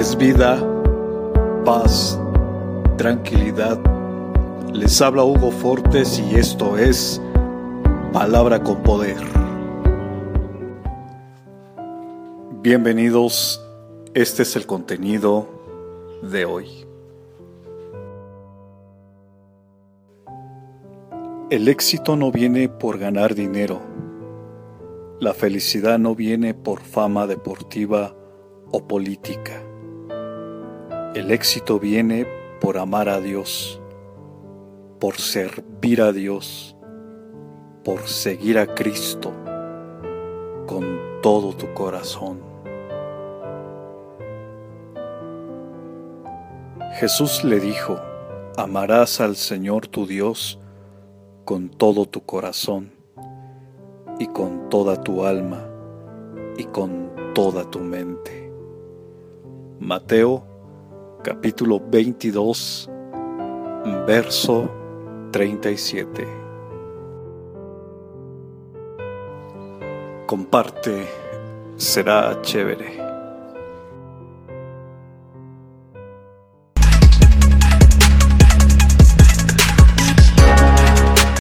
es vida, paz, tranquilidad. Les habla Hugo Fortes y esto es Palabra con Poder. Bienvenidos, este es el contenido de hoy. El éxito no viene por ganar dinero. La felicidad no viene por fama deportiva o política. El éxito viene por amar a Dios, por servir a Dios, por seguir a Cristo con todo tu corazón. Jesús le dijo, amarás al Señor tu Dios con todo tu corazón y con toda tu alma y con toda tu mente. Mateo capítulo 22, verso 37. Comparte, será chévere.